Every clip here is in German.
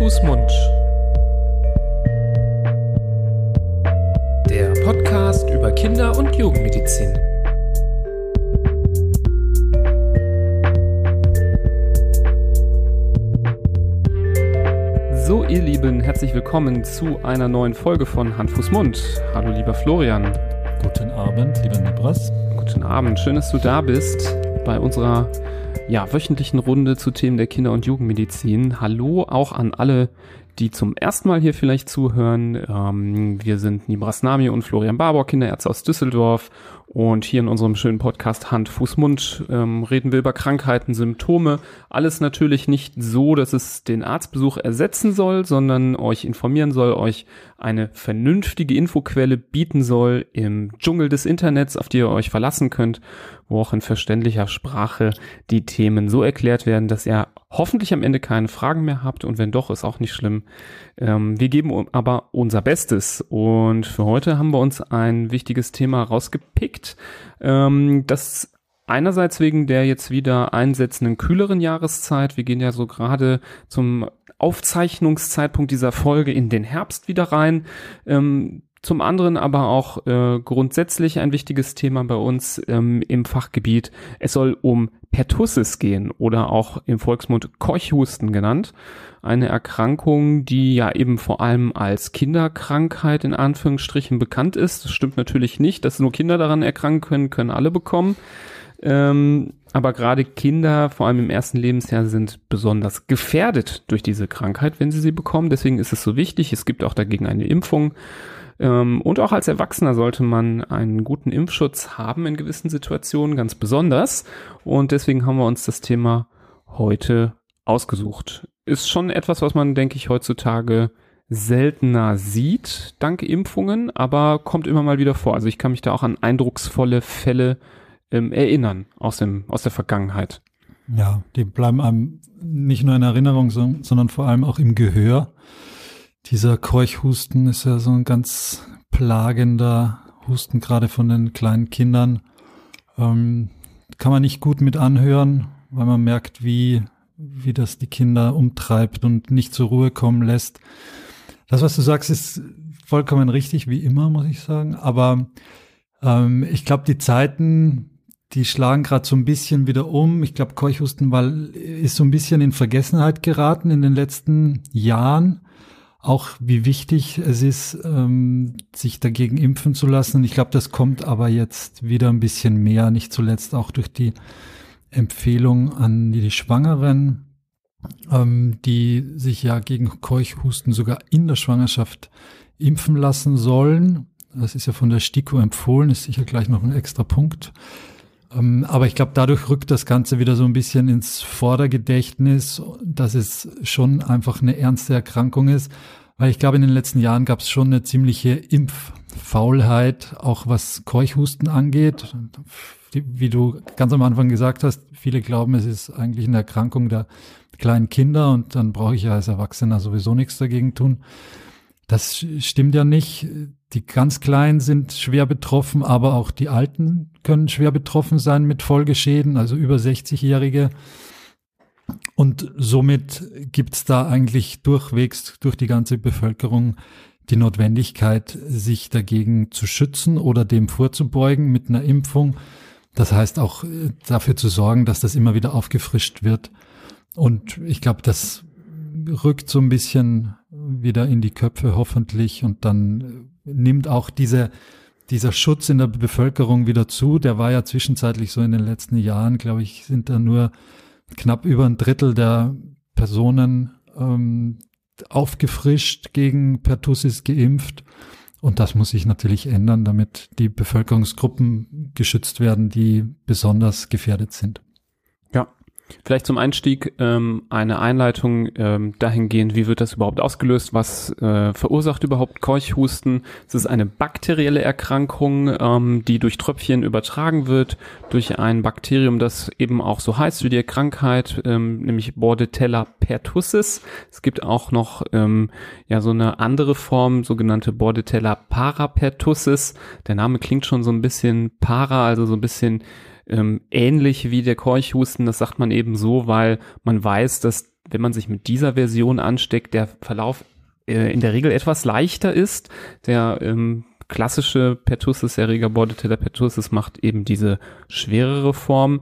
Fuß, Mund. Der Podcast über Kinder- und Jugendmedizin. So, ihr Lieben, herzlich willkommen zu einer neuen Folge von Hand, Fuß, Mund. Hallo, lieber Florian. Guten Abend, lieber Nibras. Guten Abend, schön, dass du da bist bei unserer ja, wöchentlichen Runde zu Themen der Kinder- und Jugendmedizin. Hallo auch an alle, die zum ersten Mal hier vielleicht zuhören. Ähm, wir sind Nibras Nami und Florian Barbour, Kinderärzte aus Düsseldorf und hier in unserem schönen Podcast Hand, Fuß, Mund ähm, reden wir über Krankheiten, Symptome. Alles natürlich nicht so, dass es den Arztbesuch ersetzen soll, sondern euch informieren soll, euch eine vernünftige Infoquelle bieten soll im Dschungel des Internets, auf die ihr euch verlassen könnt, wo auch in verständlicher Sprache die Themen so erklärt werden, dass ihr hoffentlich am Ende keine Fragen mehr habt und wenn doch, ist auch nicht schlimm. Ähm, wir geben aber unser Bestes und für heute haben wir uns ein wichtiges Thema rausgepickt, ähm, das einerseits wegen der jetzt wieder einsetzenden kühleren Jahreszeit. Wir gehen ja so gerade zum Aufzeichnungszeitpunkt dieser Folge in den Herbst wieder rein. Ähm, zum anderen aber auch äh, grundsätzlich ein wichtiges Thema bei uns ähm, im Fachgebiet. Es soll um Pertussis gehen oder auch im Volksmund Keuchhusten genannt. Eine Erkrankung, die ja eben vor allem als Kinderkrankheit in Anführungsstrichen bekannt ist. Das stimmt natürlich nicht, dass nur Kinder daran erkranken können, können alle bekommen. Ähm, aber gerade Kinder, vor allem im ersten Lebensjahr, sind besonders gefährdet durch diese Krankheit, wenn sie sie bekommen. Deswegen ist es so wichtig. Es gibt auch dagegen eine Impfung. Ähm, und auch als Erwachsener sollte man einen guten Impfschutz haben in gewissen Situationen, ganz besonders. Und deswegen haben wir uns das Thema heute ausgesucht. Ist schon etwas, was man, denke ich, heutzutage seltener sieht, dank Impfungen, aber kommt immer mal wieder vor. Also ich kann mich da auch an eindrucksvolle Fälle ähm, erinnern aus, dem, aus der Vergangenheit. Ja, die bleiben einem nicht nur in Erinnerung, sondern vor allem auch im Gehör. Dieser Keuchhusten ist ja so ein ganz plagender Husten, gerade von den kleinen Kindern. Ähm, kann man nicht gut mit anhören, weil man merkt, wie, wie das die Kinder umtreibt und nicht zur Ruhe kommen lässt. Das, was du sagst, ist vollkommen richtig, wie immer, muss ich sagen. Aber ähm, ich glaube, die Zeiten, die schlagen gerade so ein bisschen wieder um. Ich glaube, Keuchhusten ist so ein bisschen in Vergessenheit geraten in den letzten Jahren auch wie wichtig es ist, ähm, sich dagegen impfen zu lassen. Ich glaube, das kommt aber jetzt wieder ein bisschen mehr, nicht zuletzt auch durch die Empfehlung an die Schwangeren, ähm, die sich ja gegen Keuchhusten sogar in der Schwangerschaft impfen lassen sollen. Das ist ja von der STIKO empfohlen, ist sicher gleich noch ein extra Punkt. Ähm, aber ich glaube, dadurch rückt das Ganze wieder so ein bisschen ins Vordergedächtnis, dass es schon einfach eine ernste Erkrankung ist. Weil ich glaube, in den letzten Jahren gab es schon eine ziemliche Impffaulheit, auch was Keuchhusten angeht. Wie du ganz am Anfang gesagt hast, viele glauben, es ist eigentlich eine Erkrankung der kleinen Kinder und dann brauche ich ja als Erwachsener sowieso nichts dagegen tun. Das stimmt ja nicht. Die ganz Kleinen sind schwer betroffen, aber auch die Alten können schwer betroffen sein mit Folgeschäden, also über 60-Jährige. Und somit gibt's da eigentlich durchwegs durch die ganze Bevölkerung die Notwendigkeit, sich dagegen zu schützen oder dem vorzubeugen mit einer Impfung. Das heißt auch äh, dafür zu sorgen, dass das immer wieder aufgefrischt wird. Und ich glaube, das rückt so ein bisschen wieder in die Köpfe hoffentlich und dann nimmt auch diese, dieser Schutz in der Bevölkerung wieder zu. Der war ja zwischenzeitlich so in den letzten Jahren, glaube ich, sind da nur knapp über ein Drittel der Personen ähm, aufgefrischt gegen Pertussis geimpft. Und das muss sich natürlich ändern, damit die Bevölkerungsgruppen geschützt werden, die besonders gefährdet sind. Vielleicht zum Einstieg ähm, eine Einleitung ähm, dahingehend, wie wird das überhaupt ausgelöst? Was äh, verursacht überhaupt Keuchhusten? Es ist eine bakterielle Erkrankung, ähm, die durch Tröpfchen übertragen wird, durch ein Bakterium, das eben auch so heißt wie die Krankheit, ähm, nämlich Bordetella pertussis. Es gibt auch noch ähm, ja so eine andere Form, sogenannte Bordetella parapertussis. Der Name klingt schon so ein bisschen para, also so ein bisschen ähm, ähnlich wie der Keuchhusten. Das sagt man eben so, weil man weiß, dass wenn man sich mit dieser Version ansteckt, der Verlauf äh, in der Regel etwas leichter ist. Der ähm, klassische Pertussis-Erreger Bordetella pertussis macht eben diese schwerere Form.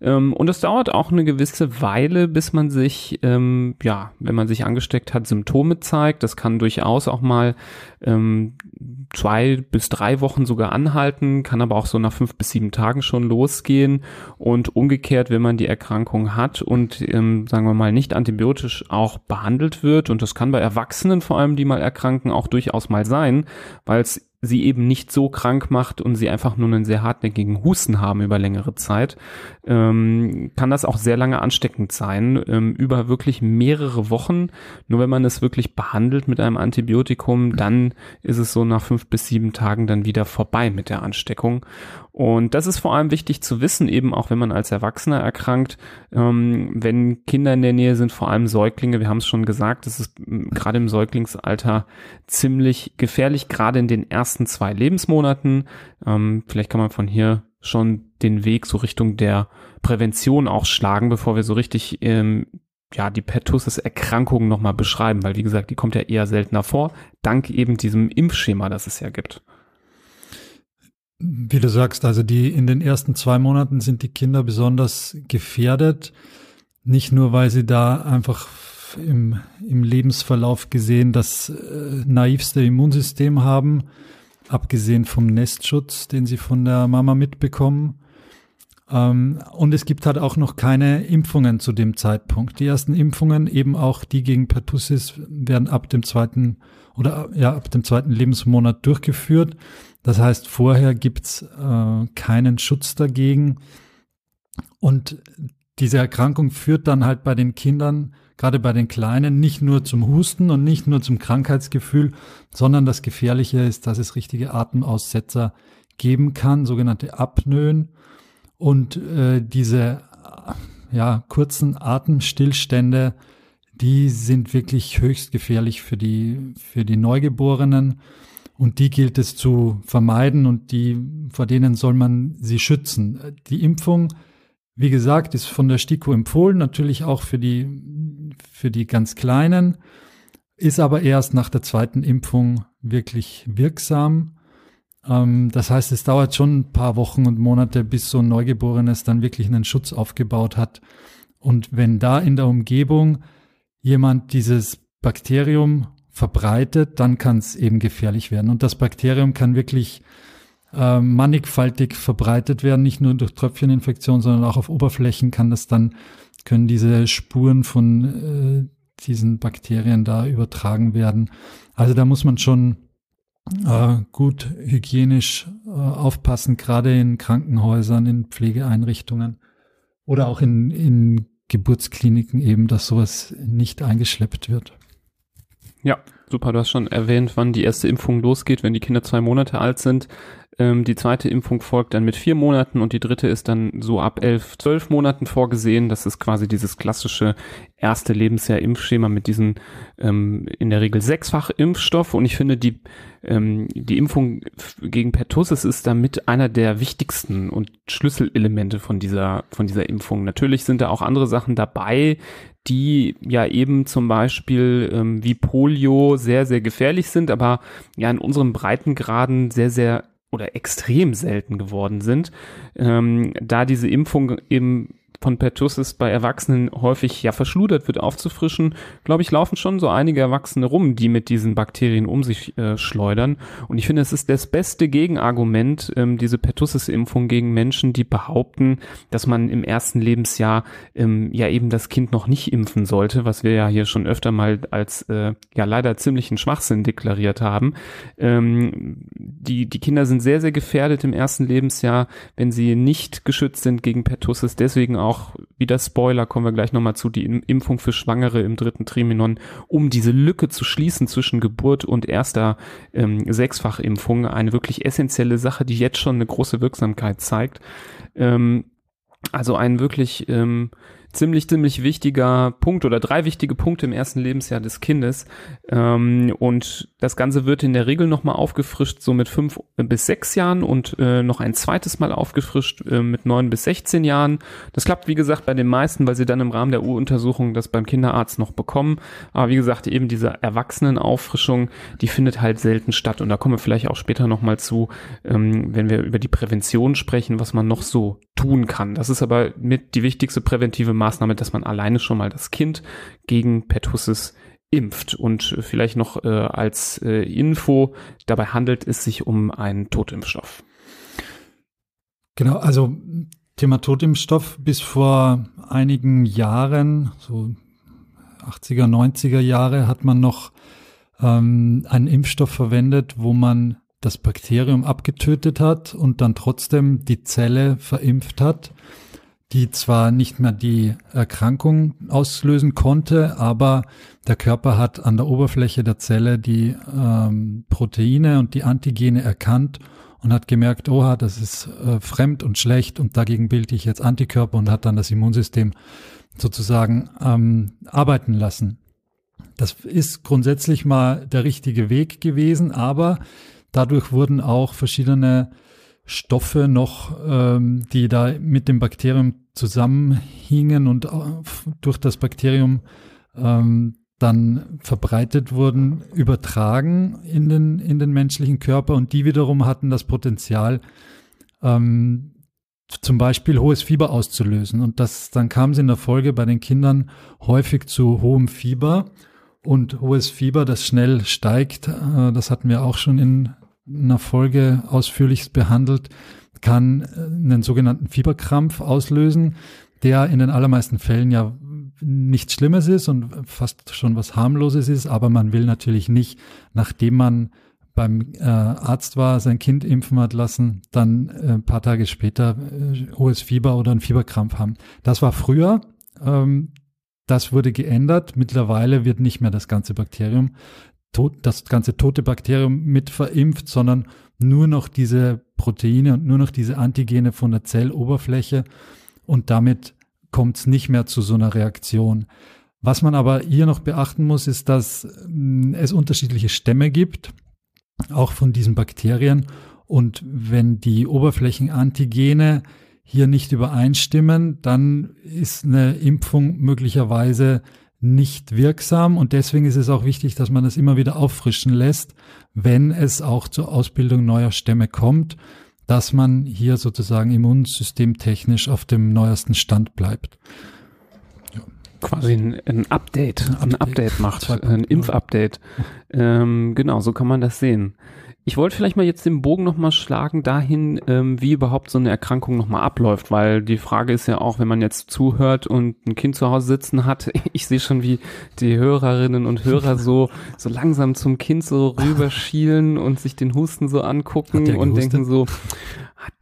Ähm, und es dauert auch eine gewisse Weile, bis man sich, ähm, ja, wenn man sich angesteckt hat, Symptome zeigt. Das kann durchaus auch mal ähm, zwei bis drei Wochen sogar anhalten, kann aber auch so nach fünf bis sieben Tagen schon losgehen. Und umgekehrt, wenn man die Erkrankung hat und, ähm, sagen wir mal, nicht antibiotisch auch behandelt wird, und das kann bei Erwachsenen vor allem, die mal erkranken, auch durchaus mal sein, weil es sie eben nicht so krank macht und sie einfach nur einen sehr hartnäckigen Husten haben über längere Zeit, ähm, kann das auch sehr lange ansteckend sein, ähm, über wirklich mehrere Wochen. Nur wenn man es wirklich behandelt mit einem Antibiotikum, dann ist es so nach fünf bis sieben Tagen dann wieder vorbei mit der Ansteckung. Und das ist vor allem wichtig zu wissen, eben auch wenn man als Erwachsener erkrankt, ähm, wenn Kinder in der Nähe sind, vor allem Säuglinge, wir haben es schon gesagt, das ist gerade im Säuglingsalter ziemlich gefährlich, gerade in den ersten zwei Lebensmonaten. Ähm, vielleicht kann man von hier schon den Weg so Richtung der Prävention auch schlagen, bevor wir so richtig ähm, ja, die Pertussis-Erkrankung nochmal beschreiben, weil wie gesagt, die kommt ja eher seltener vor, dank eben diesem Impfschema, das es ja gibt. Wie du sagst, also die in den ersten zwei Monaten sind die Kinder besonders gefährdet. Nicht nur, weil sie da einfach im, im Lebensverlauf gesehen das äh, naivste Immunsystem haben, abgesehen vom Nestschutz, den sie von der Mama mitbekommen. Ähm, und es gibt halt auch noch keine Impfungen zu dem Zeitpunkt. Die ersten Impfungen, eben auch die gegen Pertussis, werden ab dem zweiten oder ja ab dem zweiten Lebensmonat durchgeführt. Das heißt, vorher gibt's äh, keinen Schutz dagegen. Und diese Erkrankung führt dann halt bei den Kindern, gerade bei den Kleinen, nicht nur zum Husten und nicht nur zum Krankheitsgefühl, sondern das Gefährliche ist, dass es richtige Atemaussetzer geben kann, sogenannte Apnoen. Und äh, diese ja, kurzen Atemstillstände, die sind wirklich höchst gefährlich für die, für die Neugeborenen. Und die gilt es zu vermeiden und die, vor denen soll man sie schützen. Die Impfung, wie gesagt, ist von der STIKO empfohlen, natürlich auch für die, für die ganz Kleinen, ist aber erst nach der zweiten Impfung wirklich wirksam. Ähm, das heißt, es dauert schon ein paar Wochen und Monate, bis so ein Neugeborenes dann wirklich einen Schutz aufgebaut hat. Und wenn da in der Umgebung jemand dieses Bakterium verbreitet, dann kann es eben gefährlich werden. Und das Bakterium kann wirklich äh, mannigfaltig verbreitet werden, nicht nur durch Tröpfcheninfektion, sondern auch auf Oberflächen kann das dann, können diese Spuren von äh, diesen Bakterien da übertragen werden. Also da muss man schon äh, gut hygienisch äh, aufpassen, gerade in Krankenhäusern, in Pflegeeinrichtungen oder auch in, in Geburtskliniken eben, dass sowas nicht eingeschleppt wird. Ja, super. Du hast schon erwähnt, wann die erste Impfung losgeht, wenn die Kinder zwei Monate alt sind. Ähm, die zweite Impfung folgt dann mit vier Monaten und die dritte ist dann so ab elf, zwölf Monaten vorgesehen. Das ist quasi dieses klassische erste Lebensjahr Impfschema mit diesen ähm, in der Regel sechsfach Impfstoff. Und ich finde, die, ähm, die Impfung gegen Pertussis ist damit einer der wichtigsten und Schlüsselelemente von dieser, von dieser Impfung. Natürlich sind da auch andere Sachen dabei, die ja eben zum Beispiel ähm, wie Polio sehr, sehr gefährlich sind, aber ja in unserem Breitengraden sehr, sehr oder extrem selten geworden sind, ähm, da diese Impfung eben von Pertussis bei Erwachsenen häufig ja verschludert wird, aufzufrischen, glaube ich, laufen schon so einige Erwachsene rum, die mit diesen Bakterien um sich äh, schleudern. Und ich finde, es ist das beste Gegenargument, ähm, diese Pertussis-Impfung gegen Menschen, die behaupten, dass man im ersten Lebensjahr ähm, ja eben das Kind noch nicht impfen sollte, was wir ja hier schon öfter mal als äh, ja leider ziemlichen Schwachsinn deklariert haben. Ähm, die, die Kinder sind sehr, sehr gefährdet im ersten Lebensjahr, wenn sie nicht geschützt sind gegen Pertussis. Deswegen wieder Spoiler, kommen wir gleich nochmal zu, die Impfung für Schwangere im dritten Triminon, um diese Lücke zu schließen zwischen Geburt und erster ähm, Sechsfachimpfung. Eine wirklich essentielle Sache, die jetzt schon eine große Wirksamkeit zeigt. Ähm, also ein wirklich ähm, ziemlich, ziemlich wichtiger Punkt oder drei wichtige Punkte im ersten Lebensjahr des Kindes. Ähm, und das Ganze wird in der Regel nochmal aufgefrischt, so mit fünf bis sechs Jahren und äh, noch ein zweites Mal aufgefrischt äh, mit neun bis 16 Jahren. Das klappt, wie gesagt, bei den meisten, weil sie dann im Rahmen der U-Untersuchung das beim Kinderarzt noch bekommen. Aber wie gesagt, eben diese Erwachsenenauffrischung, die findet halt selten statt. Und da kommen wir vielleicht auch später nochmal zu, ähm, wenn wir über die Prävention sprechen, was man noch so tun kann. Das ist aber mit die wichtigste präventive Maßnahme, dass man alleine schon mal das Kind gegen Pertussis impft. Und vielleicht noch äh, als äh, Info, dabei handelt es sich um einen Totimpfstoff. Genau, also Thema Totimpfstoff bis vor einigen Jahren, so 80er, 90er Jahre, hat man noch ähm, einen Impfstoff verwendet, wo man das Bakterium abgetötet hat und dann trotzdem die Zelle verimpft hat, die zwar nicht mehr die Erkrankung auslösen konnte, aber der Körper hat an der Oberfläche der Zelle die ähm, Proteine und die Antigene erkannt und hat gemerkt, oha, das ist äh, fremd und schlecht und dagegen bilde ich jetzt Antikörper und hat dann das Immunsystem sozusagen ähm, arbeiten lassen. Das ist grundsätzlich mal der richtige Weg gewesen, aber dadurch wurden auch verschiedene Stoffe noch, ähm, die da mit dem Bakterium zusammenhingen und durch das Bakterium ähm, dann verbreitet wurden, übertragen in den, in den menschlichen Körper und die wiederum hatten das Potenzial, ähm, zum Beispiel hohes Fieber auszulösen. Und das, dann kam es in der Folge bei den Kindern häufig zu hohem Fieber und hohes Fieber, das schnell steigt. Äh, das hatten wir auch schon in einer Folge ausführlich behandelt, kann äh, einen sogenannten Fieberkrampf auslösen, der in den allermeisten Fällen ja nichts Schlimmes ist und fast schon was harmloses ist, aber man will natürlich nicht, nachdem man beim äh, Arzt war, sein Kind impfen hat lassen, dann äh, ein paar Tage später äh, hohes Fieber oder einen Fieberkrampf haben. Das war früher. Ähm, das wurde geändert. Mittlerweile wird nicht mehr das ganze Bakterium, tot, das ganze tote Bakterium mit verimpft, sondern nur noch diese Proteine und nur noch diese Antigene von der Zelloberfläche. Und damit kommt es nicht mehr zu so einer Reaktion. Was man aber hier noch beachten muss, ist, dass mm, es unterschiedliche Stämme gibt auch von diesen Bakterien. Und wenn die Oberflächenantigene hier nicht übereinstimmen, dann ist eine Impfung möglicherweise nicht wirksam. Und deswegen ist es auch wichtig, dass man es immer wieder auffrischen lässt, wenn es auch zur Ausbildung neuer Stämme kommt, dass man hier sozusagen immunsystemtechnisch auf dem neuesten Stand bleibt quasi ein, ein, Update, ein Update, ein Update macht, ein Impfupdate. Ähm, genau, so kann man das sehen. Ich wollte vielleicht mal jetzt den Bogen nochmal schlagen dahin, ähm, wie überhaupt so eine Erkrankung nochmal abläuft, weil die Frage ist ja auch, wenn man jetzt zuhört und ein Kind zu Hause sitzen hat, ich sehe schon, wie die Hörerinnen und Hörer so, so langsam zum Kind so rüberschielen und sich den Husten so angucken und denken so,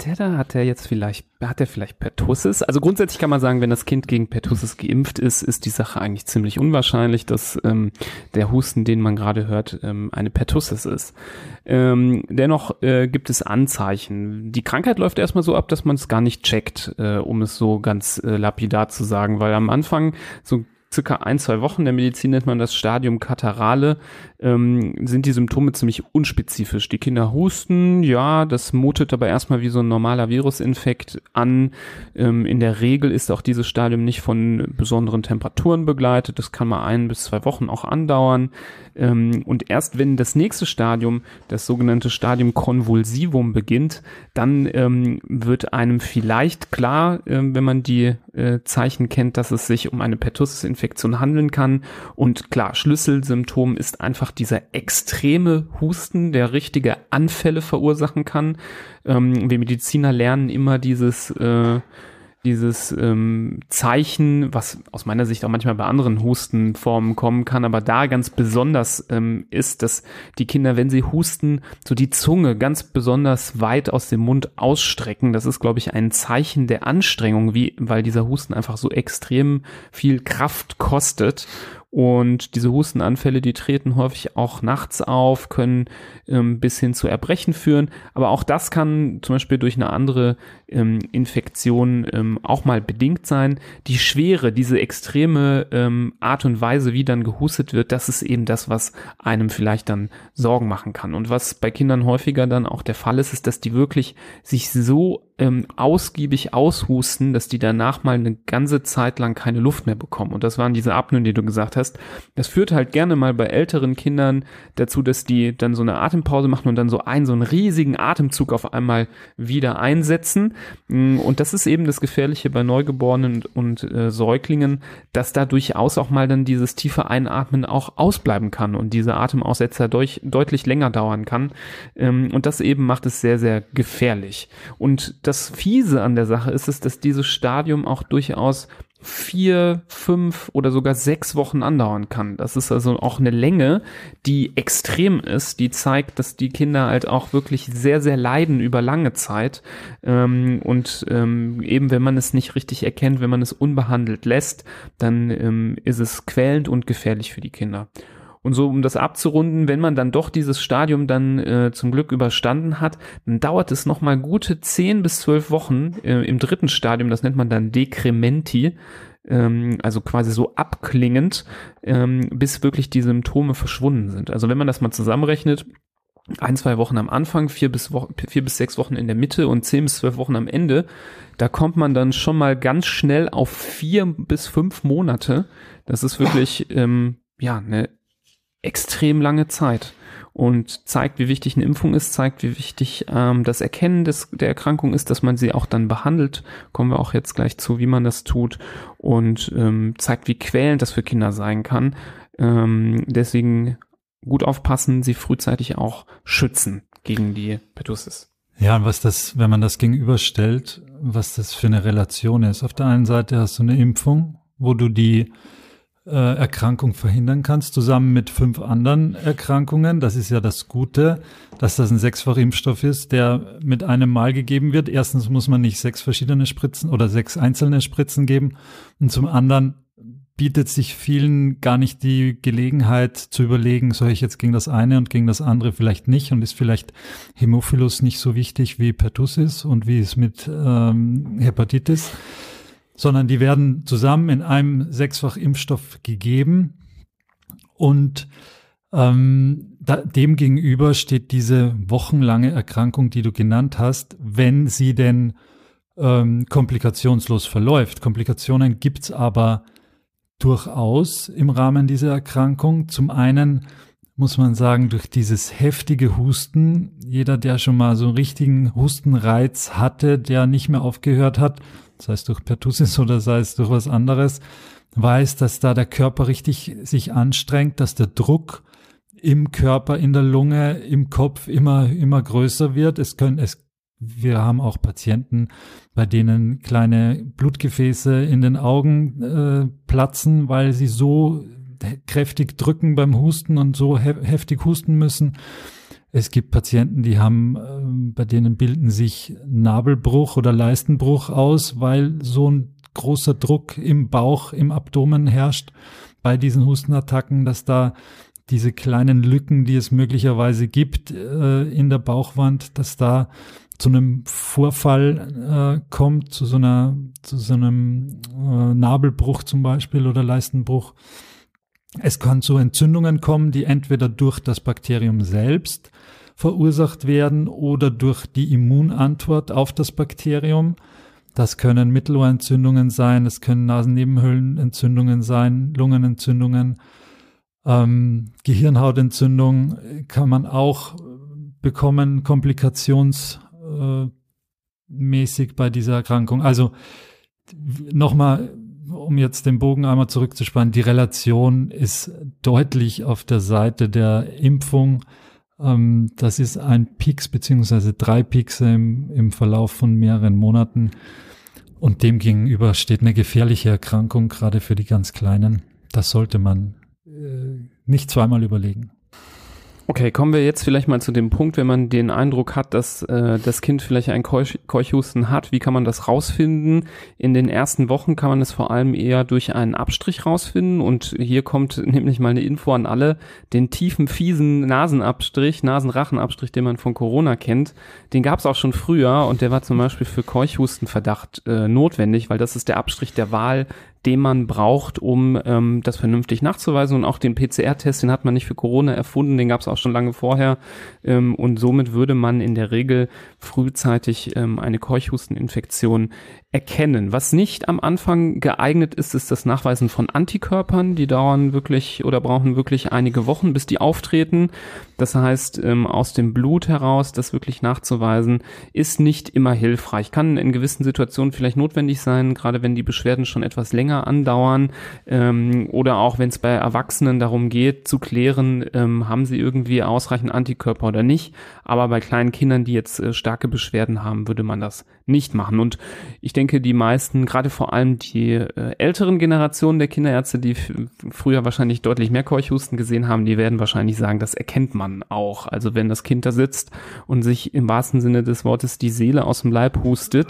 hat der da, hat der jetzt vielleicht, hat der vielleicht Pertussis? Also grundsätzlich kann man sagen, wenn das Kind gegen Pertussis geimpft ist, ist die Sache eigentlich ziemlich unwahrscheinlich, dass ähm, der Husten, den man gerade hört, ähm, eine Pertussis ist. Ähm, dennoch äh, gibt es Anzeichen. Die Krankheit läuft erstmal so ab, dass man es gar nicht checkt, äh, um es so ganz äh, lapidar zu sagen, weil am Anfang so circa ein, zwei Wochen, der Medizin nennt man das Stadium Katarale, ähm, sind die Symptome ziemlich unspezifisch. Die Kinder husten, ja, das mutet aber erstmal wie so ein normaler Virusinfekt an. Ähm, in der Regel ist auch dieses Stadium nicht von besonderen Temperaturen begleitet. Das kann mal ein bis zwei Wochen auch andauern. Ähm, und erst wenn das nächste Stadium, das sogenannte Stadium Convulsivum beginnt, dann ähm, wird einem vielleicht klar, äh, wenn man die äh, Zeichen kennt, dass es sich um eine Pertussis-Infektion handeln kann. Und klar, Schlüsselsymptom ist einfach dieser extreme Husten, der richtige Anfälle verursachen kann. Ähm, wir Mediziner lernen immer dieses äh, dieses ähm, Zeichen, was aus meiner Sicht auch manchmal bei anderen Hustenformen kommen kann, aber da ganz besonders ähm, ist, dass die Kinder, wenn sie husten, so die Zunge ganz besonders weit aus dem Mund ausstrecken. Das ist, glaube ich, ein Zeichen der Anstrengung, wie, weil dieser Husten einfach so extrem viel Kraft kostet Und diese Hustenanfälle, die treten häufig auch nachts auf, können ähm, bis hin zu Erbrechen führen. Aber auch das kann zum Beispiel durch eine andere ähm, Infektion ähm, auch mal bedingt sein. Die Schwere, diese extreme ähm, Art und Weise, wie dann gehustet wird, das ist eben das, was einem vielleicht dann Sorgen machen kann. Und was bei Kindern häufiger dann auch der Fall ist, ist, dass die wirklich sich so ähm, ausgiebig aushusten, dass die danach mal eine ganze Zeit lang keine Luft mehr bekommen. Und das waren diese Apnoen, die du gesagt hast. Das führt halt gerne mal bei älteren Kindern dazu, dass die dann so eine Atempause machen und dann so einen, so einen riesigen Atemzug auf einmal wieder einsetzen. Mm, und das ist eben das Gefährliche bei Neugeborenen und, und äh, Säuglingen, dass da durchaus auch mal dann dieses tiefe Einatmen auch ausbleiben kann und diese Atemaussetzer durch, deutlich länger dauern kann. Ähm, und das eben macht es sehr, sehr gefährlich. Und das Fiese an der Sache ist es, dass dieses Stadium auch durchaus vier, fünf oder sogar sechs Wochen andauern kann. Das ist also auch eine Länge, die extrem ist, die zeigt, dass die Kinder halt auch wirklich sehr, sehr leiden über lange Zeit. Ähm, und ähm, eben, wenn man es nicht richtig erkennt, wenn man es unbehandelt lässt, dann ähm, ist es quälend und gefährlich für die Kinder. Und so, um das abzurunden, wenn man dann doch dieses Stadium dann äh, zum Glück überstanden hat, dann dauert es nochmal gute zehn bis zwölf Wochen äh, im dritten Stadium, das nennt man dann Dekrementi, ähm, also quasi so abklingend, ähm, bis wirklich die Symptome verschwunden sind. Also wenn man das mal zusammenrechnet, ein, zwei Wochen am Anfang, vier bis, Wo vier bis sechs Wochen in der Mitte und zehn bis zwölf Wochen am Ende, da kommt man dann schon mal ganz schnell auf vier bis fünf Monate. Das ist wirklich, ähm, ja, eine extrem lange Zeit und zeigt, wie wichtig eine Impfung ist, zeigt, wie wichtig ähm, das Erkennen des, der Erkrankung ist, dass man sie auch dann behandelt. Kommen wir auch jetzt gleich zu, wie man das tut und ähm, zeigt, wie quälend das für Kinder sein kann. Ähm, deswegen gut aufpassen, sie frühzeitig auch schützen gegen die Pertussis. Ja, und was das, wenn man das gegenüberstellt, was das für eine Relation ist. Auf der einen Seite hast du eine Impfung, wo du die Erkrankung verhindern kannst, zusammen mit fünf anderen Erkrankungen. Das ist ja das Gute, dass das ein sechsfach Impfstoff ist, der mit einem Mal gegeben wird. Erstens muss man nicht sechs verschiedene Spritzen oder sechs einzelne Spritzen geben. Und zum anderen bietet sich vielen gar nicht die Gelegenheit zu überlegen, soll ich jetzt gegen das eine und gegen das andere vielleicht nicht und ist vielleicht Hämophilus nicht so wichtig wie Pertussis und wie es mit ähm, Hepatitis sondern die werden zusammen in einem sechsfach Impfstoff gegeben und ähm, da, dem gegenüber steht diese wochenlange Erkrankung, die du genannt hast, wenn sie denn ähm, komplikationslos verläuft. Komplikationen gibt's aber durchaus im Rahmen dieser Erkrankung. Zum einen muss man sagen, durch dieses heftige Husten, jeder, der schon mal so einen richtigen Hustenreiz hatte, der nicht mehr aufgehört hat, sei es durch Pertussis oder sei es durch was anderes, weiß, dass da der Körper richtig sich anstrengt, dass der Druck im Körper, in der Lunge, im Kopf immer, immer größer wird. Es können, es, wir haben auch Patienten, bei denen kleine Blutgefäße in den Augen äh, platzen, weil sie so kräftig drücken beim Husten und so he heftig husten müssen. Es gibt Patienten, die haben, äh, bei denen bilden sich Nabelbruch oder Leistenbruch aus, weil so ein großer Druck im Bauch, im Abdomen herrscht bei diesen Hustenattacken, dass da diese kleinen Lücken, die es möglicherweise gibt äh, in der Bauchwand, dass da zu einem Vorfall äh, kommt, zu so einer, zu so einem äh, Nabelbruch zum Beispiel oder Leistenbruch. Es kann zu Entzündungen kommen, die entweder durch das Bakterium selbst verursacht werden oder durch die Immunantwort auf das Bakterium. Das können Mittelohrentzündungen sein, es können Nasennebenhöhlenentzündungen sein, Lungenentzündungen, ähm, Gehirnhautentzündung kann man auch bekommen, komplikationsmäßig bei dieser Erkrankung. Also nochmal, um jetzt den Bogen einmal zurückzuspannen, die Relation ist deutlich auf der Seite der Impfung ähm, das ist ein Peaks beziehungsweise drei Peaks im, im Verlauf von mehreren Monaten. Und dem gegenüber steht eine gefährliche Erkrankung, gerade für die ganz Kleinen. Das sollte man äh, nicht zweimal überlegen. Okay, kommen wir jetzt vielleicht mal zu dem Punkt, wenn man den Eindruck hat, dass äh, das Kind vielleicht ein Keuch Keuchhusten hat. Wie kann man das rausfinden? In den ersten Wochen kann man es vor allem eher durch einen Abstrich rausfinden. Und hier kommt nämlich mal eine Info an alle. Den tiefen, fiesen Nasenabstrich, Nasenrachenabstrich, den man von Corona kennt, den gab es auch schon früher und der war zum Beispiel für Keuchhustenverdacht äh, notwendig, weil das ist der Abstrich der Wahl den man braucht, um ähm, das vernünftig nachzuweisen. Und auch den PCR-Test, den hat man nicht für Corona erfunden, den gab es auch schon lange vorher. Ähm, und somit würde man in der Regel frühzeitig ähm, eine Keuchhusteninfektion erkennen. Was nicht am Anfang geeignet ist, ist das Nachweisen von Antikörpern. Die dauern wirklich oder brauchen wirklich einige Wochen, bis die auftreten. Das heißt, ähm, aus dem Blut heraus das wirklich nachzuweisen, ist nicht immer hilfreich. Kann in gewissen Situationen vielleicht notwendig sein, gerade wenn die Beschwerden schon etwas länger andauern ähm, oder auch wenn es bei Erwachsenen darum geht zu klären, ähm, haben sie irgendwie ausreichend Antikörper oder nicht. Aber bei kleinen Kindern, die jetzt äh, starke Beschwerden haben, würde man das nicht machen. Und ich denke, die meisten, gerade vor allem die äh, älteren Generationen der Kinderärzte, die früher wahrscheinlich deutlich mehr Keuchhusten gesehen haben, die werden wahrscheinlich sagen, das erkennt man auch. Also wenn das Kind da sitzt und sich im wahrsten Sinne des Wortes die Seele aus dem Leib hustet,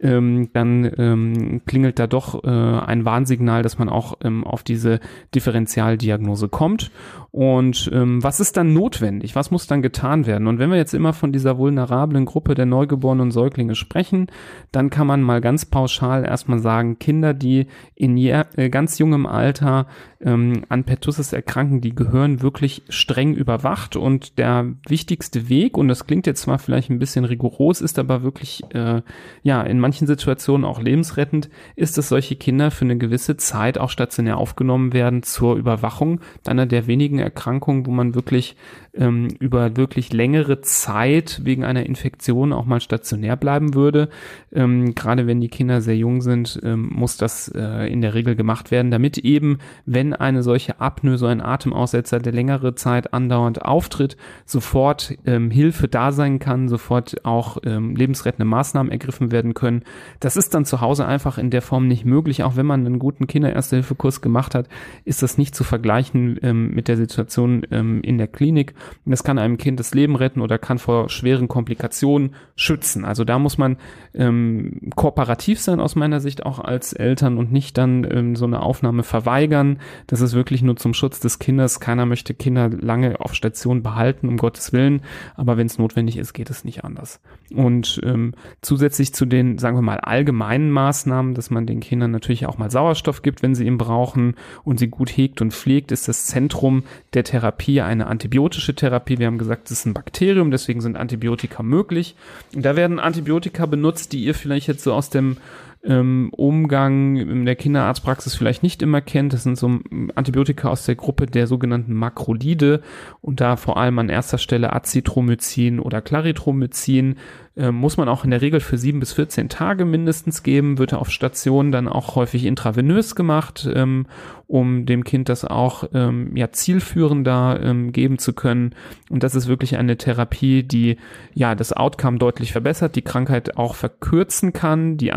ähm, dann ähm, klingelt da doch äh, ein Warnsignal, dass man auch ähm, auf diese Differentialdiagnose kommt. Und ähm, was ist dann notwendig? Was muss dann getan werden? Und wenn wir jetzt immer von dieser vulnerablen Gruppe der Neugeborenen Säuglinge sprechen, dann kann man mal ganz pauschal erstmal sagen, Kinder, die in je, äh, ganz jungem Alter ähm, an Pertussis erkranken, die gehören wirklich streng überwacht. Und der wichtigste Weg, und das klingt jetzt zwar vielleicht ein bisschen rigoros, ist aber wirklich äh, ja in manchen Situationen auch lebensrettend, ist, dass solche Kinder für eine gewisse Zeit auch stationär aufgenommen werden zur Überwachung einer der wenigen Erkrankungen, wo man wirklich ähm, über wirklich längere Zeit wegen einer Infektion auch mal stationär bleiben würde. Ähm, gerade wenn die Kinder sehr jung sind, ähm, muss das äh, in der Regel gemacht werden, damit eben, wenn eine solche Apnoe, so ein Atemaussetzer, der längere Zeit andauernd auftritt, sofort ähm, Hilfe da sein kann, sofort auch ähm, lebensrettende Maßnahmen ergriffen werden können. Das ist dann zu Hause einfach in der Form nicht möglich, auch wenn man einen guten Kindererste-Hilfe-Kurs gemacht hat, ist das nicht zu vergleichen ähm, mit der Situation ähm, in der Klinik. Das kann einem Kind das Leben retten oder kann vor schweren Komplikationen schützen. Also da muss man ähm, kooperativ sein aus meiner Sicht auch als Eltern und nicht dann ähm, so eine Aufnahme verweigern. Das ist wirklich nur zum Schutz des Kindes. Keiner möchte Kinder lange auf Station behalten, um Gottes Willen. Aber wenn es notwendig ist, geht es nicht anders. Und ähm, zusätzlich zu den, sagen wir mal, allgemeinen Maßnahmen, dass man den Kindern natürlich auch mal Sauerstoff gibt, wenn sie ihn brauchen und sie gut hegt und pflegt, ist das Zentrum der Therapie eine antibiotische Therapie. Wir haben gesagt, es ist ein Bakterium, deswegen sind Antibiotika möglich. Und da werden Antibiotika benutzt, die ihr vielleicht jetzt so aus dem ähm, Umgang in der Kinderarztpraxis vielleicht nicht immer kennt. Das sind so Antibiotika aus der Gruppe der sogenannten Makrolide und da vor allem an erster Stelle Azithromycin oder Clarithromycin äh, muss man auch in der Regel für sieben bis 14 Tage mindestens geben, wird auf Station dann auch häufig intravenös gemacht, ähm, um dem Kind das auch ähm, ja zielführender ähm, geben zu können. Und das ist wirklich eine Therapie, die ja das Outcome deutlich verbessert, die Krankheit auch verkürzen kann, die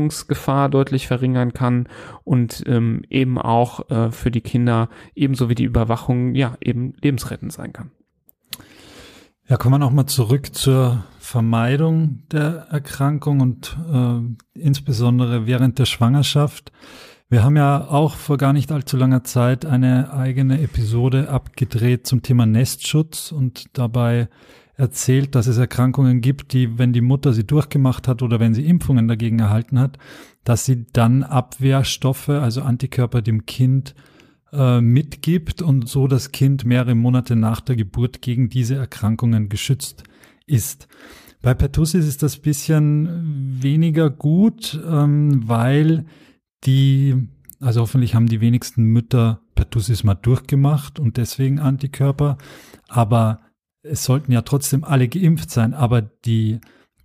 Ansteckungsgefahr deutlich verringern kann und ähm, eben auch äh, für die Kinder ebenso wie die Überwachung ja eben lebensrettend sein kann. Ja, kommen wir nochmal zurück zur Vermeidung der Erkrankung und äh, insbesondere während der Schwangerschaft. Wir haben ja auch vor gar nicht allzu langer Zeit eine eigene Episode abgedreht zum Thema Nestschutz und dabei erzählt, dass es Erkrankungen gibt, die, wenn die Mutter sie durchgemacht hat oder wenn sie Impfungen dagegen erhalten hat, dass sie dann Abwehrstoffe, also Antikörper dem Kind äh, mitgibt und so das Kind mehrere Monate nach der Geburt gegen diese Erkrankungen geschützt ist. Bei Pertussis ist das bisschen weniger gut, ähm, weil die, also hoffentlich haben die wenigsten Mütter Pertussis mal durchgemacht und deswegen Antikörper, aber es sollten ja trotzdem alle geimpft sein, aber die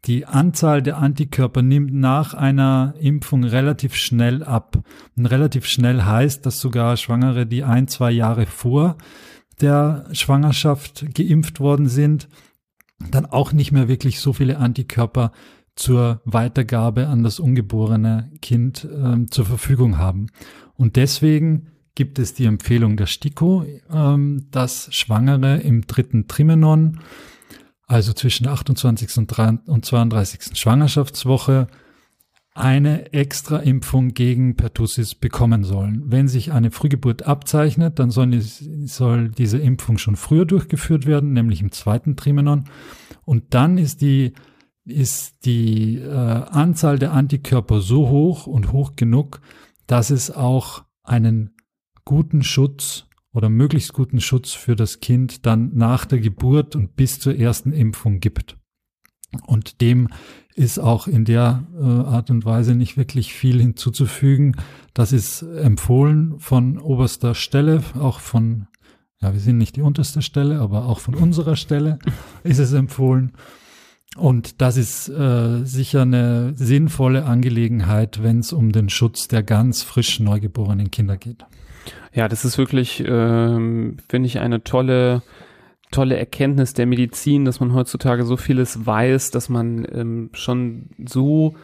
die Anzahl der Antikörper nimmt nach einer Impfung relativ schnell ab. Und relativ schnell heißt, dass sogar Schwangere, die ein, zwei Jahre vor der Schwangerschaft geimpft worden sind, dann auch nicht mehr wirklich so viele Antikörper zur Weitergabe an das ungeborene Kind äh, zur Verfügung haben. Und deswegen gibt es die Empfehlung der STIKO, ähm, dass Schwangere im dritten Trimenon, also zwischen der 28. und 32. Schwangerschaftswoche, eine extra Impfung gegen Pertussis bekommen sollen. Wenn sich eine Frühgeburt abzeichnet, dann soll, soll diese Impfung schon früher durchgeführt werden, nämlich im zweiten Trimenon. Und dann ist die, ist die äh, Anzahl der Antikörper so hoch und hoch genug, dass es auch einen guten Schutz oder möglichst guten Schutz für das Kind dann nach der Geburt und bis zur ersten Impfung gibt. Und dem ist auch in der äh, Art und Weise nicht wirklich viel hinzuzufügen. Das ist empfohlen von oberster Stelle, auch von, ja, wir sind nicht die unterste Stelle, aber auch von unserer Stelle ist es empfohlen. Und das ist äh, sicher eine sinnvolle Angelegenheit, wenn es um den Schutz der ganz frisch neugeborenen Kinder geht. Ja, das ist wirklich, ähm, finde ich, eine tolle tolle Erkenntnis der Medizin, dass man heutzutage so vieles weiß, dass man ähm, schon so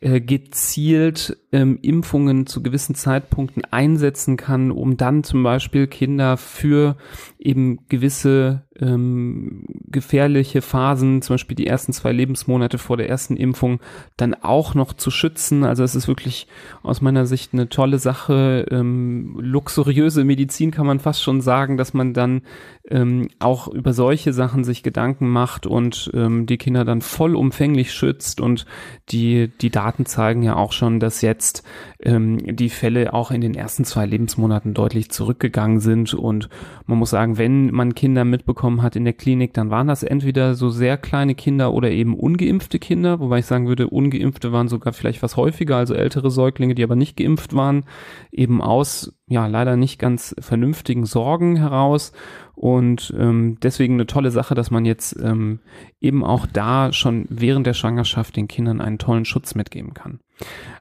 äh, gezielt ähm, Impfungen zu gewissen Zeitpunkten einsetzen kann, um dann zum Beispiel Kinder für eben gewisse ähm, gefährliche Phasen, zum Beispiel die ersten zwei Lebensmonate vor der ersten Impfung, dann auch noch zu schützen. Also es ist wirklich aus meiner Sicht eine tolle Sache, ähm, luxuriöse Medizin kann man fast schon sagen, dass man dann ähm, auch über solche Sachen sich Gedanken macht und ähm, die Kinder dann vollumfänglich schützt. Und die, die Daten zeigen ja auch schon, dass jetzt ähm, die Fälle auch in den ersten zwei Lebensmonaten deutlich zurückgegangen sind. Und man muss sagen, wenn man Kinder mitbekommen hat in der Klinik, dann waren das entweder so sehr kleine Kinder oder eben ungeimpfte Kinder, wobei ich sagen würde, ungeimpfte waren sogar vielleicht was häufiger, also ältere Säuglinge, die aber nicht geimpft waren, eben aus ja leider nicht ganz vernünftigen Sorgen heraus und ähm, deswegen eine tolle Sache, dass man jetzt ähm, eben auch da schon während der Schwangerschaft den Kindern einen tollen Schutz mitgeben kann.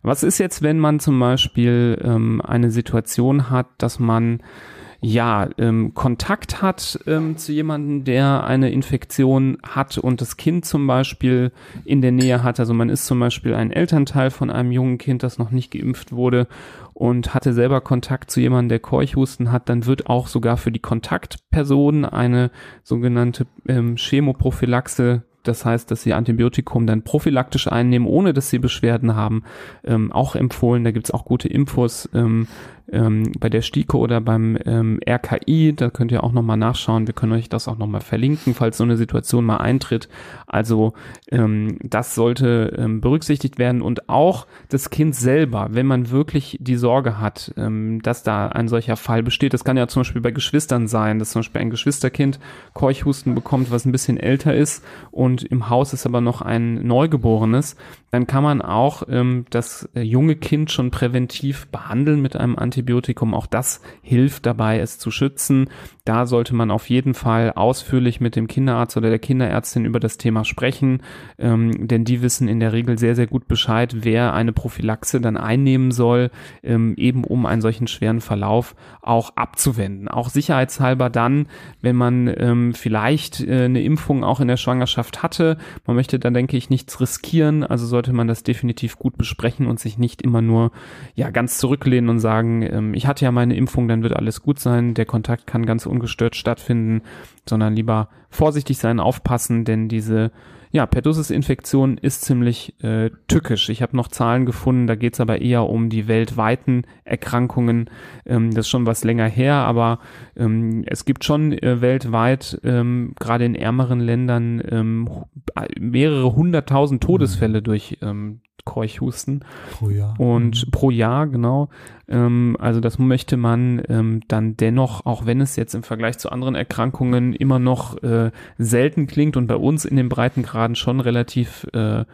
Was ist jetzt, wenn man zum Beispiel ähm, eine Situation hat, dass man ja, ähm, Kontakt hat ähm, zu jemandem, der eine Infektion hat und das Kind zum Beispiel in der Nähe hat. Also man ist zum Beispiel ein Elternteil von einem jungen Kind, das noch nicht geimpft wurde und hatte selber Kontakt zu jemandem, der Keuchhusten hat, dann wird auch sogar für die Kontaktperson eine sogenannte ähm, Chemoprophylaxe das heißt, dass sie Antibiotikum dann prophylaktisch einnehmen, ohne dass sie Beschwerden haben, ähm, auch empfohlen. Da gibt's auch gute Infos ähm, ähm, bei der STIKO oder beim ähm, RKI. Da könnt ihr auch nochmal nachschauen. Wir können euch das auch nochmal verlinken, falls so eine Situation mal eintritt. Also ähm, das sollte ähm, berücksichtigt werden und auch das Kind selber, wenn man wirklich die Sorge hat, ähm, dass da ein solcher Fall besteht. Das kann ja zum Beispiel bei Geschwistern sein, dass zum Beispiel ein Geschwisterkind Keuchhusten bekommt, was ein bisschen älter ist und im Haus ist aber noch ein Neugeborenes. Dann kann man auch ähm, das äh, junge Kind schon präventiv behandeln mit einem Antibiotikum Antibiotikum. Auch das hilft dabei, es zu schützen. Da sollte man auf jeden Fall ausführlich mit dem Kinderarzt oder der Kinderärztin über das Thema sprechen, ähm, denn die wissen in der Regel sehr, sehr gut Bescheid, wer eine Prophylaxe dann einnehmen soll, ähm, eben um einen solchen schweren Verlauf auch abzuwenden. Auch sicherheitshalber dann, wenn man ähm, vielleicht äh, eine Impfung auch in der Schwangerschaft hatte. Man möchte dann, denke ich, nichts riskieren, also sollte man das definitiv gut besprechen und sich nicht immer nur ja ganz zurücklehnen und sagen, ähm, ich hatte ja meine Impfung, dann wird alles gut sein, der Kontakt kann ganz ungestört stattfinden, sondern lieber vorsichtig sein, aufpassen, denn diese ja, Pertussis-Infektion ist ziemlich äh, tückisch. Ich habe noch Zahlen gefunden, da geht es aber eher um die weltweiten Erkrankungen. Ähm, das ist schon was länger her, aber ähm, es gibt schon äh, weltweit, ähm, gerade in ärmeren Ländern, ähm, mehrere hunderttausend Todesfälle mhm. durch ähm, Keuchhusten. Pro Jahr. Und mhm. pro Jahr, genau. Ähm, also das möchte man ähm, dann dennoch, auch wenn es jetzt im Vergleich zu anderen Erkrankungen immer noch äh, selten klingt und bei uns in den Breitengraden schon relativ äh,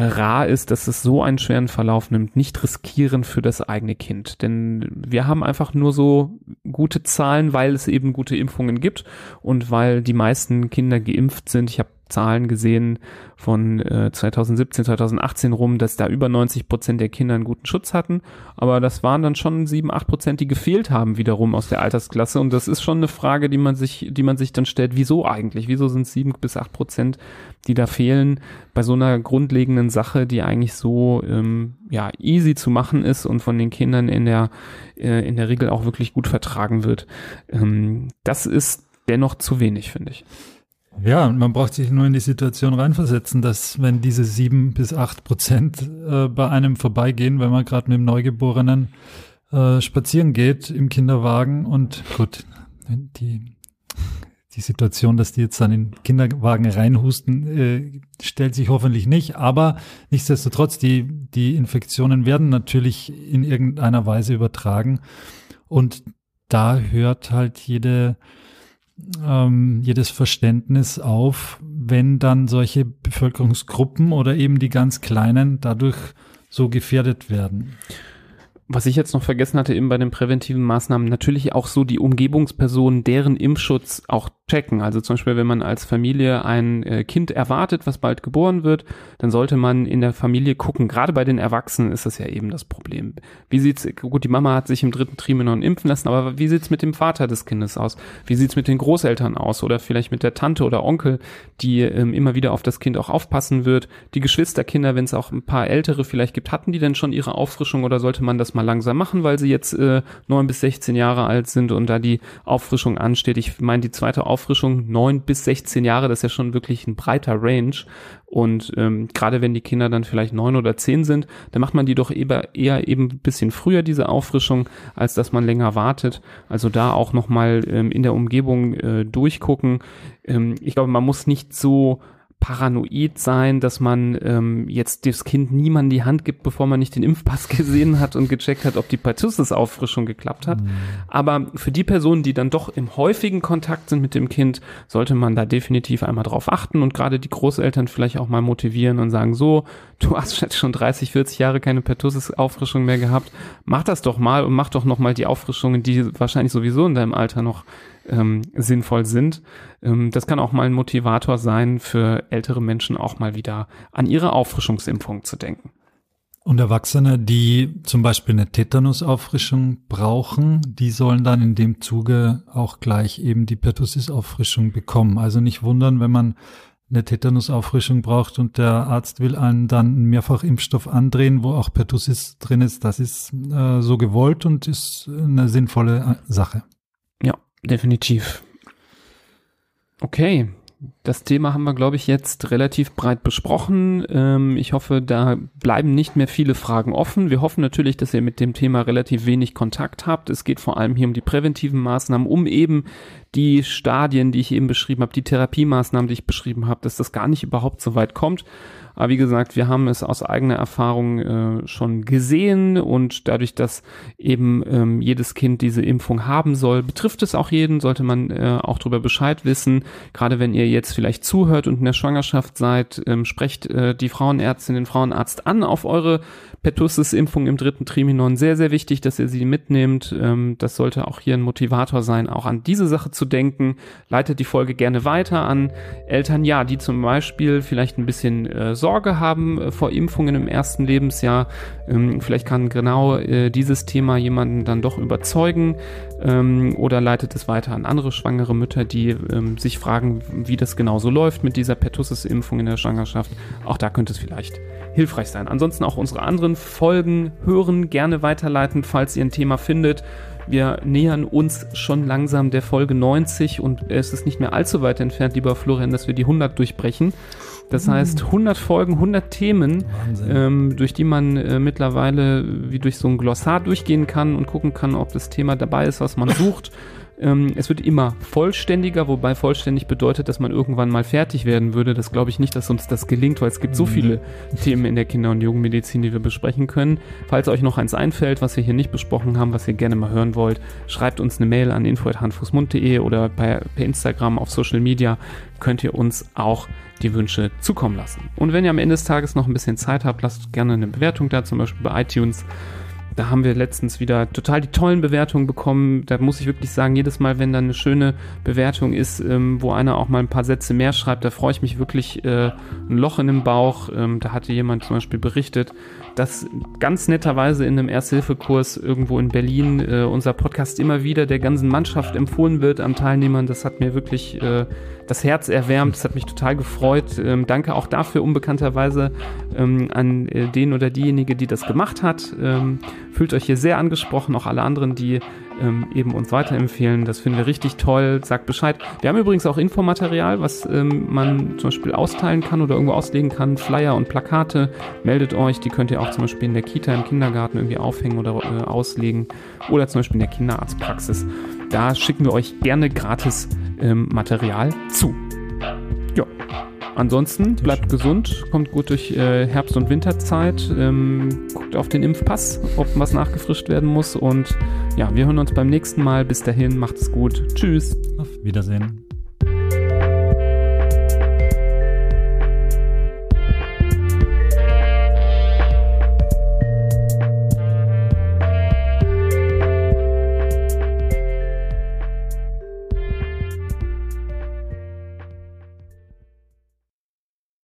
rar ist, dass es so einen schweren Verlauf nimmt, nicht riskieren für das eigene Kind. Denn wir haben einfach nur so gute Zahlen, weil es eben gute Impfungen gibt und weil die meisten Kinder geimpft sind. Ich habe Zahlen gesehen von äh, 2017, 2018 rum, dass da über 90 Prozent der Kinder einen guten Schutz hatten. Aber das waren dann schon sieben, acht Prozent, die gefehlt haben wiederum aus der Altersklasse. Und das ist schon eine Frage, die man sich, die man sich dann stellt, wieso eigentlich? Wieso sind sieben bis acht Prozent, die da fehlen bei so einer grundlegenden Sache, die eigentlich so ähm, ja easy zu machen ist und von den Kindern in der äh, in der Regel auch wirklich gut vertragen wird. Ähm, das ist dennoch zu wenig, finde ich. Ja, man braucht sich nur in die Situation reinversetzen, dass wenn diese sieben bis acht Prozent äh, bei einem vorbeigehen, wenn man gerade mit dem Neugeborenen äh, spazieren geht im Kinderwagen und gut, die, die Situation, dass die jetzt dann in Kinderwagen reinhusten, äh, stellt sich hoffentlich nicht, aber nichtsdestotrotz, die, die Infektionen werden natürlich in irgendeiner Weise übertragen und da hört halt jede ähm, jedes Verständnis auf, wenn dann solche Bevölkerungsgruppen oder eben die ganz Kleinen dadurch so gefährdet werden. Was ich jetzt noch vergessen hatte, eben bei den präventiven Maßnahmen, natürlich auch so die Umgebungspersonen, deren Impfschutz auch checken. Also zum Beispiel, wenn man als Familie ein äh, Kind erwartet, was bald geboren wird, dann sollte man in der Familie gucken. Gerade bei den Erwachsenen ist das ja eben das Problem. Wie sieht's, gut, die Mama hat sich im dritten Trimester impfen lassen, aber wie sieht's mit dem Vater des Kindes aus? Wie sieht's mit den Großeltern aus? Oder vielleicht mit der Tante oder Onkel, die ähm, immer wieder auf das Kind auch aufpassen wird? Die Geschwisterkinder, wenn es auch ein paar ältere vielleicht gibt, hatten die denn schon ihre Auffrischung oder sollte man das mal langsam machen, weil sie jetzt äh, neun bis 16 Jahre alt sind und da die Auffrischung ansteht? Ich meine, die zweite Auffrischung Auffrischung neun bis 16 Jahre, das ist ja schon wirklich ein breiter Range. Und ähm, gerade wenn die Kinder dann vielleicht neun oder zehn sind, dann macht man die doch eher, eher eben ein bisschen früher, diese Auffrischung, als dass man länger wartet. Also da auch nochmal ähm, in der Umgebung äh, durchgucken. Ähm, ich glaube, man muss nicht so paranoid sein, dass man ähm, jetzt das Kind niemand die Hand gibt, bevor man nicht den Impfpass gesehen hat und gecheckt hat, ob die Pertussis-Auffrischung geklappt hat. Mhm. Aber für die Personen, die dann doch im häufigen Kontakt sind mit dem Kind, sollte man da definitiv einmal drauf achten und gerade die Großeltern vielleicht auch mal motivieren und sagen, so, du hast jetzt schon 30, 40 Jahre keine Pertussis-Auffrischung mehr gehabt, mach das doch mal und mach doch noch mal die Auffrischungen, die wahrscheinlich sowieso in deinem Alter noch ähm, sinnvoll sind. Ähm, das kann auch mal ein Motivator sein, für ältere Menschen auch mal wieder an ihre Auffrischungsimpfung zu denken. Und Erwachsene, die zum Beispiel eine Tetanusauffrischung brauchen, die sollen dann in dem Zuge auch gleich eben die Pertussis-Auffrischung bekommen. Also nicht wundern, wenn man eine Tetanusauffrischung braucht und der Arzt will einen dann einen Mehrfachimpfstoff andrehen, wo auch Pertussis drin ist. Das ist äh, so gewollt und ist eine sinnvolle äh, Sache. Definitiv. Okay, das Thema haben wir, glaube ich, jetzt relativ breit besprochen. Ähm, ich hoffe, da bleiben nicht mehr viele Fragen offen. Wir hoffen natürlich, dass ihr mit dem Thema relativ wenig Kontakt habt. Es geht vor allem hier um die präventiven Maßnahmen, um eben die Stadien, die ich eben beschrieben habe, die Therapiemaßnahmen, die ich beschrieben habe, dass das gar nicht überhaupt so weit kommt. Aber wie gesagt, wir haben es aus eigener Erfahrung äh, schon gesehen und dadurch, dass eben ähm, jedes Kind diese Impfung haben soll, betrifft es auch jeden, sollte man äh, auch darüber Bescheid wissen. Gerade wenn ihr jetzt vielleicht zuhört und in der Schwangerschaft seid, ähm, sprecht äh, die Frauenärztin, den Frauenarzt an auf eure Pertussis-Impfung im dritten Triminon. Sehr, sehr wichtig, dass ihr sie mitnehmt. Ähm, das sollte auch hier ein Motivator sein, auch an diese Sache zu denken. Leitet die Folge gerne weiter an Eltern, ja, die zum Beispiel vielleicht ein bisschen äh, Sorge haben äh, vor Impfungen im ersten Lebensjahr. Ähm, vielleicht kann genau äh, dieses Thema jemanden dann doch überzeugen ähm, oder leitet es weiter an andere schwangere Mütter, die ähm, sich fragen, wie das genau so läuft mit dieser Pertussis-Impfung in der Schwangerschaft. Auch da könnte es vielleicht hilfreich sein. Ansonsten auch unsere anderen Folgen hören, gerne weiterleiten, falls ihr ein Thema findet. Wir nähern uns schon langsam der Folge 90 und es ist nicht mehr allzu weit entfernt, lieber Florian, dass wir die 100 durchbrechen. Das mhm. heißt 100 Folgen, 100 Themen, ähm, durch die man äh, mittlerweile wie durch so ein Glossar durchgehen kann und gucken kann, ob das Thema dabei ist, was man sucht. Ähm, es wird immer vollständiger, wobei vollständig bedeutet, dass man irgendwann mal fertig werden würde. Das glaube ich nicht, dass uns das gelingt, weil es gibt so mhm. viele Themen in der Kinder- und Jugendmedizin, die wir besprechen können. Falls euch noch eins einfällt, was wir hier nicht besprochen haben, was ihr gerne mal hören wollt, schreibt uns eine Mail an info.handfußmund.de oder bei, per Instagram auf Social Media könnt ihr uns auch die Wünsche zukommen lassen. Und wenn ihr am Ende des Tages noch ein bisschen Zeit habt, lasst gerne eine Bewertung da, zum Beispiel bei iTunes Da haben wir letztens wieder total die tollen Bewertungen bekommen. Da muss ich wirklich sagen, jedes Mal, wenn da eine schöne Bewertung ist, ähm, wo einer auch mal ein paar Sätze mehr schreibt, da freue ich mich wirklich äh, ein Loch in den Bauch. Ähm, da hatte jemand zum Beispiel berichtet, dass ganz netterweise in einem Ersthilfekurs irgendwo in Berlin äh, unser Podcast immer wieder der ganzen Mannschaft empfohlen wird an Teilnehmern. Das hat mir wirklich äh, das Herz erwärmt. Das hat mich total gefreut. Ähm, danke auch dafür unbekannterweise ähm, an äh, den oder diejenige, die das gemacht hat. Ähm, fühlt euch hier sehr angesprochen, auch alle anderen, die ähm, eben uns weiterempfehlen. Das finden wir richtig toll. Sagt Bescheid. Wir haben übrigens auch Infomaterial, was ähm, man zum Beispiel austeilen kann oder irgendwo auslegen kann. Flyer und Plakate. Meldet euch. Die könnt ihr auch zum Beispiel in der Kita, im Kindergarten irgendwie aufhängen oder äh, auslegen. Oder zum Beispiel in der Kinderarztpraxis. Da schicken wir euch gerne gratis ähm, Material zu. Ja. Ansonsten bleibt gesund, kommt gut durch äh, Herbst- und Winterzeit, ähm, guckt auf den Impfpass, ob was nachgefrischt werden muss und ja, wir hören uns beim nächsten Mal. Bis dahin, macht es gut. Tschüss. Auf Wiedersehen.